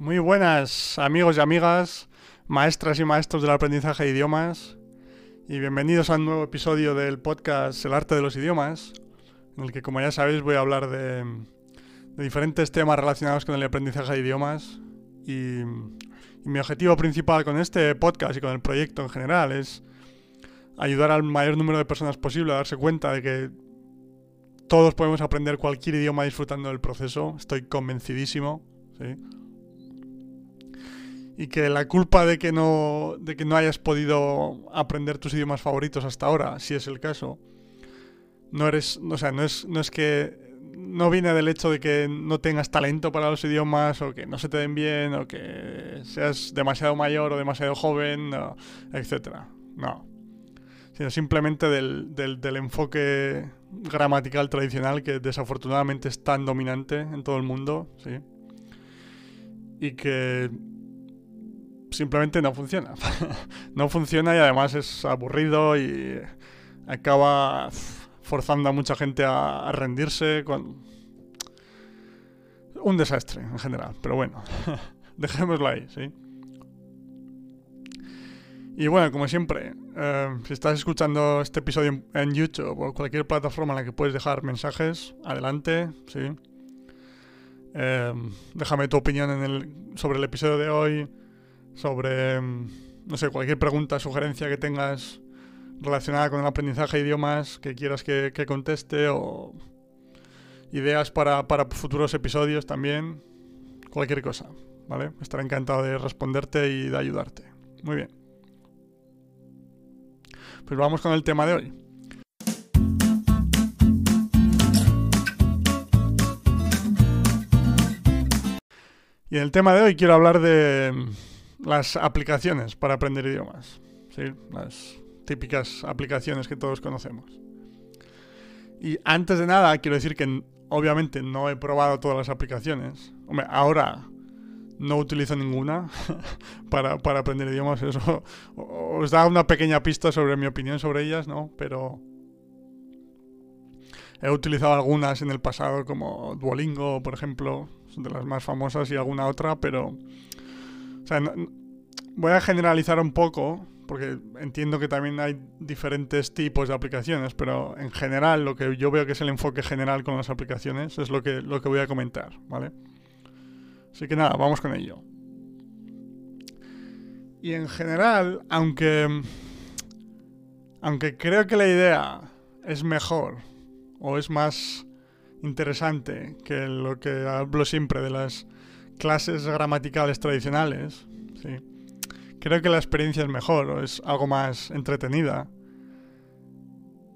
Muy buenas amigos y amigas, maestras y maestros del aprendizaje de idiomas, y bienvenidos a un nuevo episodio del podcast El arte de los idiomas, en el que como ya sabéis voy a hablar de, diferentes temas relacionados con el aprendizaje de idiomas. Y, y mi objetivo principal con este podcast y con el proyecto en general es ayudar al mayor número de personas posible a darse cuenta de que todos podemos aprender cualquier idioma disfrutando del proceso. Estoy convencidísimo. Y que la culpa de que no de que no hayas podido aprender tus idiomas favoritos hasta ahora, si es el caso, no eres, o sea, no es no es que no viene del hecho de que no tengas talento para los idiomas o que no se te den bien o que seas demasiado mayor o demasiado joven, etcétera. No. Sino simplemente del, del, del enfoque gramatical tradicional que desafortunadamente es tan dominante en todo el mundo, ¿sí? Y que simplemente no funciona. no funciona y además es aburrido y acaba forzando a mucha gente a, rendirse con... Un desastre en general, pero bueno, dejémoslo ahí, ¿sí? Y bueno, como siempre, eh, si estás escuchando este episodio en, YouTube o cualquier plataforma en la que puedes dejar mensajes, adelante, ¿sí? Eh, déjame tu opinión en el, sobre el episodio de hoy, sobre, no sé, cualquier pregunta, sugerencia que tengas relacionada con el aprendizaje de idiomas que quieras que, conteste o ideas para, para, futuros episodios también, cualquier cosa, ¿vale? Estaré encantado de responderte y de ayudarte. Muy bien. Pues vamos con el tema de hoy. Y en el tema de hoy quiero hablar de las aplicaciones para aprender idiomas. ¿sí? Las típicas aplicaciones que todos conocemos. Y antes de nada, quiero decir que obviamente no he probado todas las aplicaciones. Hombre, ahora no utilizo ninguna para, para, aprender idiomas. Eso os da una pequeña pista sobre mi opinión sobre ellas, ¿no? Pero he utilizado algunas en el pasado, como Duolingo, por ejemplo, de las más famosas, y alguna otra, pero sea, voy a generalizar un poco, porque entiendo que también hay diferentes tipos de aplicaciones, pero en general lo que yo veo que es el enfoque general con las aplicaciones es lo que, lo que voy a comentar, ¿vale? Así que nada, vamos con ello. Y en general, aunque, aunque creo que la idea es mejor o es más interesante que lo que hablo siempre de las clases gramaticales tradicionales, ¿sí? creo que la experiencia es mejor o es algo más entretenida.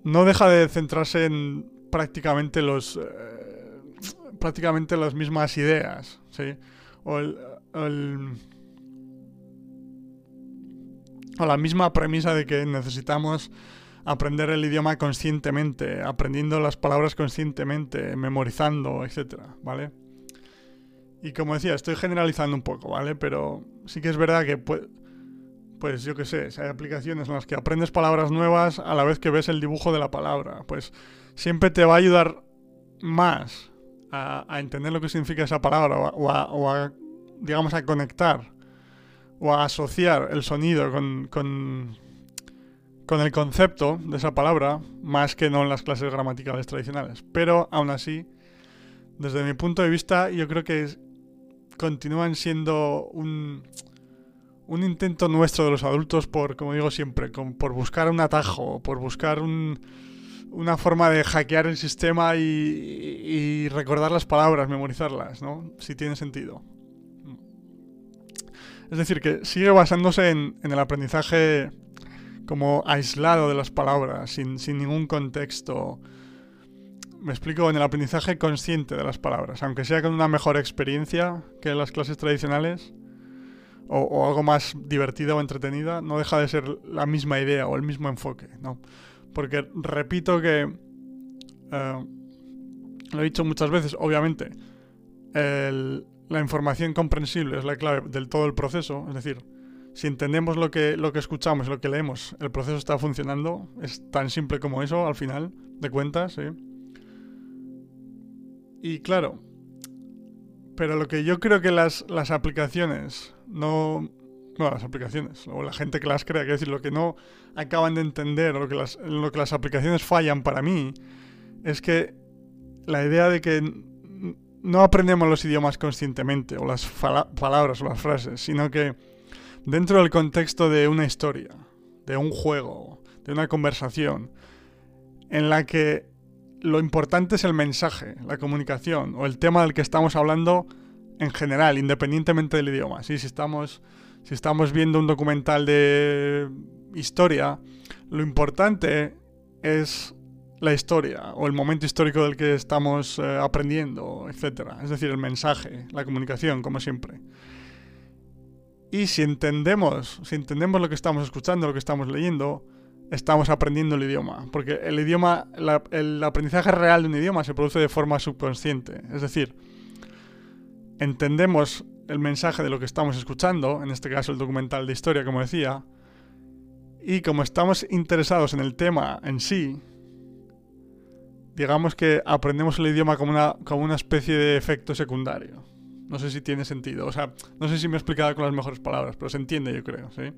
No deja de centrarse en prácticamente los eh, prácticamente las mismas ideas, ¿sí? O, el, o la misma premisa de que necesitamos aprender el idioma conscientemente, aprendiendo las palabras conscientemente, memorizando, etcétera, ¿vale? Y como decía, estoy generalizando un poco, ¿vale? Pero sí que es verdad que, pues, yo qué sé, hay aplicaciones en las que aprendes palabras nuevas a la vez que ves el dibujo de la palabra. Pues siempre te va a ayudar más a, entender lo que significa esa palabra o a, digamos, a conectar o a asociar el sonido con, con, con el concepto de esa palabra más que no en las clases gramaticales tradicionales. Pero aún así, desde mi punto de vista, yo creo que continúan siendo un, un intento nuestro de los adultos por, como digo siempre, por buscar un atajo, por buscar una forma de hackear el sistema y, recordar las palabras, memorizarlas, ¿no? Si tiene sentido. Es decir, que sigue basándose en, el aprendizaje como aislado de las palabras, sin, sin ningún contexto me explico, en el aprendizaje consciente de las palabras, aunque sea con una mejor experiencia que las clases tradicionales, o, algo más divertida o entretenida, no deja de ser la misma idea o el mismo enfoque, ¿no? Porque repito que, eh, lo he dicho muchas veces, obviamente, la información comprensible es la clave del todo el proceso, es decir, si entendemos lo que, lo que escuchamos, lo que leemos, el proceso está funcionando, es tan simple como eso al final de cuentas, ¿sí? Y claro, pero lo que yo creo que las, las aplicaciones no... No, las aplicaciones, o la gente que las crea, quiero decir, lo que no acaban de entender, o lo que las, lo que las aplicaciones fallan para mí, es que la idea de que no aprendemos los idiomas conscientemente, o las palabras o las frases, sino que dentro del contexto de una historia, de un juego, de una conversación, en la que lo importante es el mensaje, la comunicación o el tema del que estamos hablando en general, independientemente del idioma. Si estamos, si estamos viendo un documental de historia, lo importante es la historia o el momento histórico del que estamos eh, aprendiendo, etc. Es decir, el mensaje, la comunicación, como siempre. Y si entendemos, si entendemos lo que estamos escuchando, lo que estamos leyendo, estamos aprendiendo el idioma. Porque el idioma, el aprendizaje real de un idioma se produce de forma subconsciente. Es decir, entendemos el mensaje de lo que estamos escuchando, en este caso el documental de historia, como decía, y como estamos interesados en el tema en sí, digamos que aprendemos el idioma como una, como una especie de efecto secundario. No sé si tiene sentido. O sea, no sé si me he explicado con las mejores palabras, pero se entiende, yo creo, ¿sí?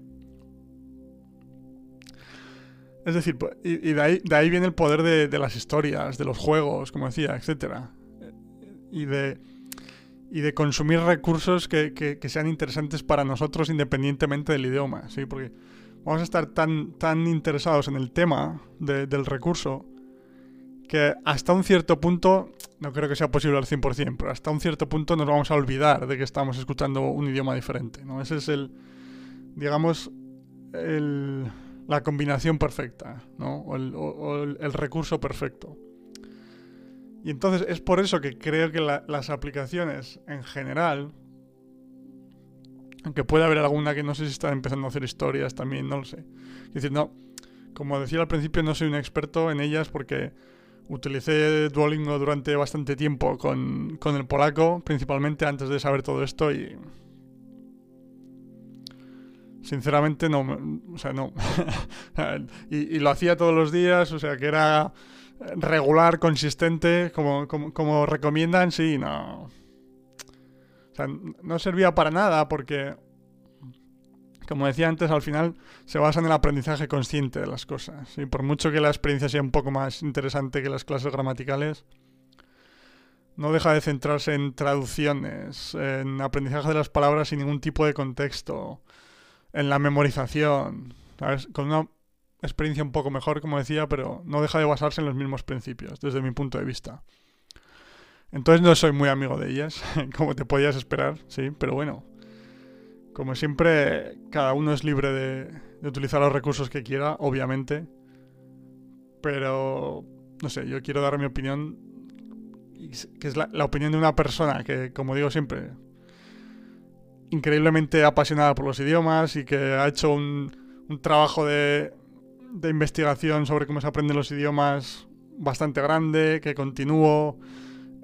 Es decir, pues, y, de, ahí, de, ahí, viene el poder de, las historias, de los juegos, como decía, etc. Y de, y de consumir recursos que, sean interesantes para nosotros independientemente del idioma, ¿sí? Porque vamos a estar tan, tan interesados en el tema del recurso que hasta un cierto punto, no creo que sea posible al 100%, pero hasta un cierto punto nos vamos a olvidar de que estamos escuchando un idioma diferente, ¿no? Ese es el, digamos, el, la combinación perfecta, ¿no? O el, el, recurso perfecto. Y entonces es por eso que creo que las aplicaciones en general, aunque puede haber alguna que no sé si están empezando a hacer historias también, no lo sé. Es decir, no, como decía al principio, no soy un experto en ellas porque Utilicé Duolingo durante bastante tiempo con, el polaco, principalmente antes de saber todo esto y... Sinceramente no, o sea, no. y, lo hacía todos los días, o sea, que era regular, consistente, como, como, como recomiendan, sí, no. O sea, no servía para nada porque como decía antes, al final se basa en el aprendizaje consciente de las cosas. Y por mucho que la experiencia sea un poco más interesante que las clases gramaticales, no deja de centrarse en traducciones, en aprendizaje de las palabras sin ningún tipo de contexto, en la memorización, Con una experiencia un poco mejor, como decía, pero no deja de basarse en los mismos principios, desde mi punto de vista. Entonces no soy muy amigo de ellas, como te podías esperar, sí, pero bueno, como siempre, cada uno es libre de, utilizar los recursos que quiera, obviamente. Pero, no sé, yo quiero dar mi opinión, que es la, opinión de una persona que, como digo siempre, increíblemente apasionada por los idiomas y que ha hecho un, trabajo de, investigación sobre cómo se aprenden los idiomas bastante grande, que continúo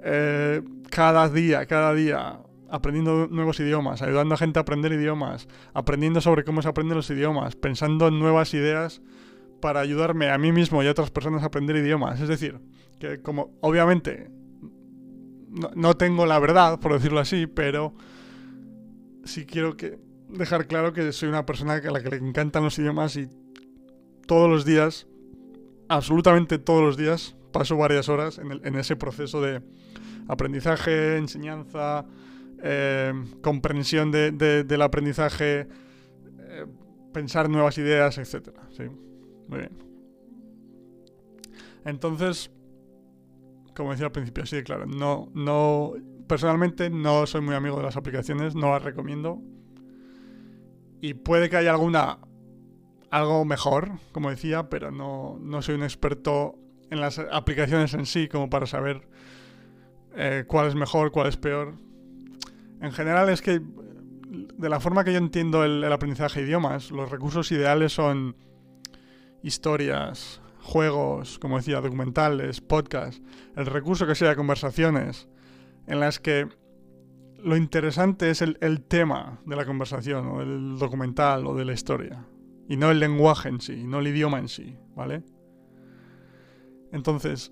eh, cada día, cada día aprendiendo nuevos idiomas, ayudando a gente a aprender idiomas, aprendiendo sobre cómo se aprenden los idiomas, pensando en nuevas ideas para ayudarme a mí mismo y a otras personas a aprender idiomas. Es decir, que como obviamente no, tengo la verdad, por decirlo así, pero sí quiero que dejar claro que soy una persona a la que le encantan los idiomas y todos los días, absolutamente todos los días, paso varias horas en, ese proceso de aprendizaje, enseñanza, eh, comprensión del aprendizaje, eh, pensar nuevas ideas, etc. Sí, muy bien. Entonces, como decía al principio, sí, claro, no, no, personalmente no soy muy amigo de las aplicaciones, no las recomiendo. Y puede que haya alguna, algo mejor, como decía, pero no, no soy un experto en las aplicaciones en sí como para saber eh, cuál es mejor, cuál es peor. En general es que, de la forma que yo entiendo el, aprendizaje de idiomas, los recursos ideales son historias, juegos, como decía, documentales, podcasts, el recurso que sea conversaciones, en las que lo interesante es el, tema de la conversación, o del documental, o de la historia, y no el lenguaje en sí, no el idioma en sí, ¿vale? Entonces,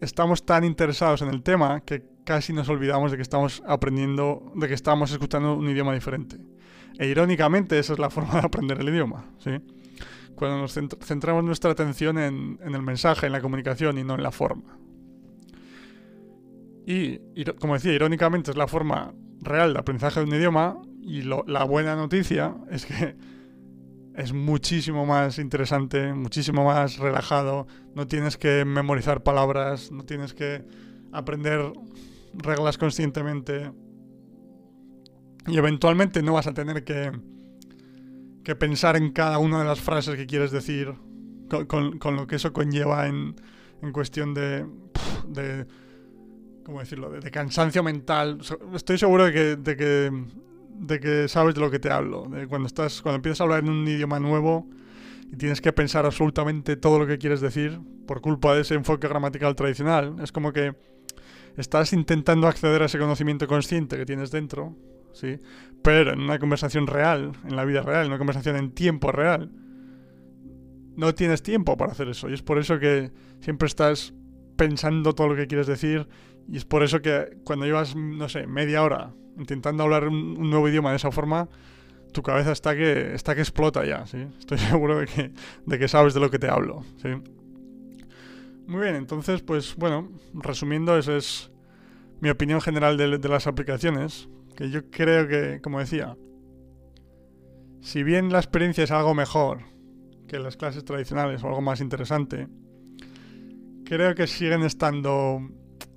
estamos tan interesados en el tema que casi nos olvidamos de que estamos aprendiendo, de que estamos escuchando un idioma diferente. E irónicamente esa es la forma de aprender el idioma, ¿sí? Cuando nos centramos nuestra atención en, el mensaje, en la comunicación y no en la forma. Y, como decía, irónicamente es la forma real de aprendizaje de un idioma y la buena noticia es que es muchísimo más interesante, muchísimo más relajado. No tienes que memorizar palabras, no tienes que aprender reglas conscientemente. Y eventualmente no vas a tener que, que pensar en cada una de las frases que quieres decir, con, lo que eso conlleva en, en cuestión de, de ¿cómo decirlo?, de, cansancio mental. Estoy seguro de que, de que sabes de lo que te hablo. Cuando estás, cuando empiezas a hablar en un idioma nuevo y tienes que pensar absolutamente todo lo que quieres decir por culpa de ese enfoque gramatical tradicional. Es como que estás intentando acceder a ese conocimiento consciente que tienes dentro, ¿sí? Pero en una conversación real, en la vida real, en una conversación en tiempo real, no tienes tiempo para hacer eso. Y es por eso que siempre estás pensando todo lo que quieres decir. Y es por eso que cuando llevas, no sé, media hora intentando hablar un, nuevo idioma de esa forma, tu cabeza está que, está que explota ya, ¿sí? Estoy seguro de que, de que sabes de lo que te hablo, ¿sí? Muy bien, entonces, pues bueno, resumiendo, esa es mi opinión general de, de las aplicaciones, que yo creo que, como decía, si bien la experiencia es algo mejor que las clases tradicionales o algo más interesante, creo que siguen estando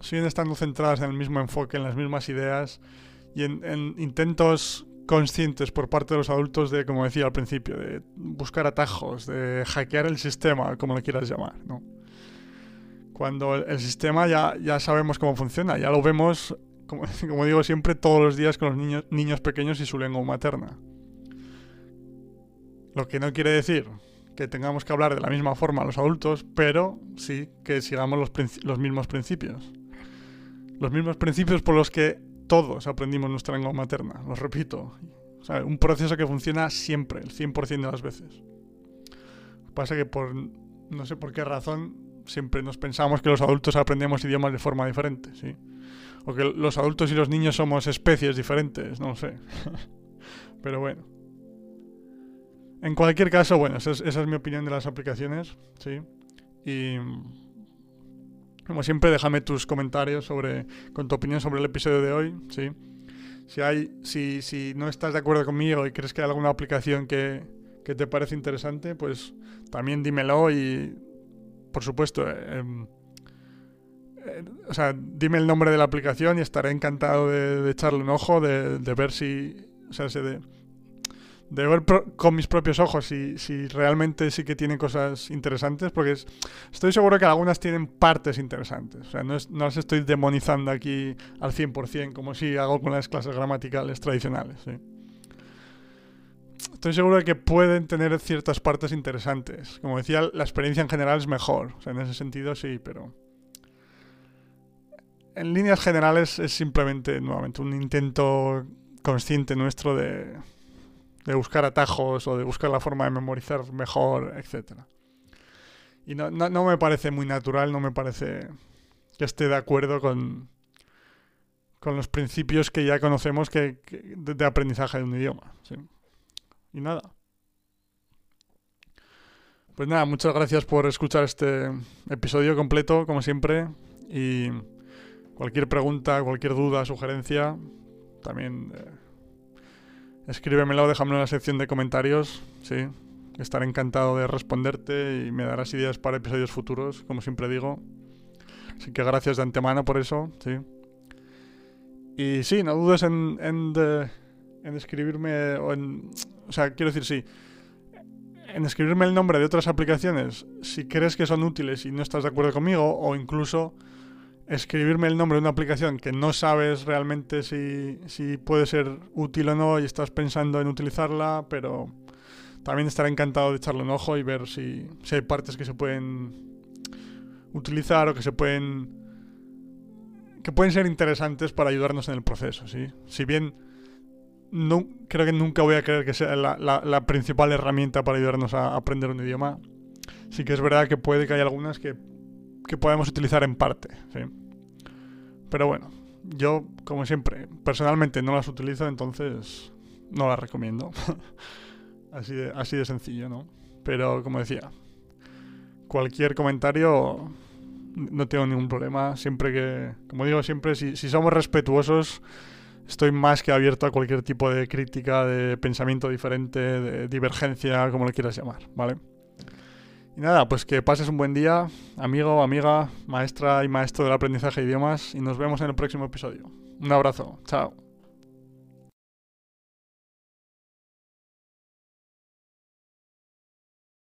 siguen estando centradas en el mismo enfoque, en las mismas ideas y en, intentos conscientes por parte de los adultos de, como decía al principio, de buscar atajos, de hackear el sistema, como lo quieras llamar, ¿no? Cuando el, sistema ya, ya sabemos cómo funciona, ya lo vemos, como, digo siempre, todos los días con los niños, niños pequeños y su lengua materna. Lo que no quiere decir que tengamos que hablar de la misma forma a los adultos, pero sí que sigamos los, los mismos principios. Los mismos principios por los que todos aprendimos nuestra lengua materna, lo repito. un proceso que funciona siempre, el 100% de las veces. Pasa que por no sé por qué razón siempre nos pensamos que los adultos aprendemos idiomas de forma diferente, ¿sí? O que los adultos y los niños somos especies diferentes, no sé. Pero bueno. En cualquier caso, bueno, esa es, esa es mi opinión de las aplicaciones, ¿sí? Y como siempre, déjame tus comentarios sobre, con tu opinión sobre el episodio de hoy, ¿sí? Si, hay, si, si no estás de acuerdo conmigo y crees que hay alguna aplicación que, que te parece interesante, pues también dímelo y, por supuesto, eh, em, eh, o sea, dime el nombre de la aplicación y estaré encantado de, echarle un ojo, de, de ver si, o sea, de, de ver con mis propios ojos si, si realmente sí que tiene cosas interesantes, porque estoy seguro que algunas tienen partes interesantes. O sea, no, las estoy demonizando aquí al 100% como si hago con las clases gramaticales tradicionales. Estoy seguro de que pueden tener ciertas partes interesantes. Como decía, la experiencia en general es mejor. En ese sentido sí, pero... En líneas generales es simplemente, nuevamente, un intento consciente nuestro de de buscar atajos o de buscar la forma de memorizar mejor, etc. Y no, no, me parece muy natural, no me parece que esté de acuerdo con, con los principios que ya conocemos que, de, aprendizaje de un idioma. Y nada. Pues nada, muchas gracias por escuchar este episodio completo, como siempre. Y cualquier pregunta, cualquier duda, sugerencia, también... Eh, escríbemelo, déjamelo en la sección de comentarios, sí. Estaré encantado de responderte y me darás ideas para episodios futuros, como siempre digo. Así que gracias de antemano por eso, sí. Y sí, no dudes en, en, en escribirme, o en... O sea, quiero decir, sí. En escribirme el nombre de otras aplicaciones, si crees que son útiles y no estás de acuerdo conmigo, o incluso escribirme el nombre de una aplicación que no sabes realmente si, si puede ser útil o no y estás pensando en utilizarla, pero también estaré encantado de echarle un ojo y ver si, si hay partes que se pueden utilizar o que se pueden que pueden ser interesantes para ayudarnos en el proceso, ¿sí? Si bien creo que nunca voy a creer que sea la, la, principal herramienta para ayudarnos a aprender un idioma, sí que es verdad que puede que haya algunas que que podemos utilizar en parte. ¿sí? Pero bueno, yo, como siempre, personalmente no las utilizo, entonces no las recomiendo. así, de, así de sencillo, ¿no? Pero como decía, cualquier comentario no tengo ningún problema. Siempre que, como digo, siempre si, si somos respetuosos, estoy más que abierto a cualquier tipo de crítica, de pensamiento diferente, de divergencia, como le quieras llamar, ¿vale? Y nada, pues que pases un buen día, amigo, amiga, maestra y maestro del aprendizaje de idiomas, y nos vemos en el próximo episodio. Un abrazo, chao.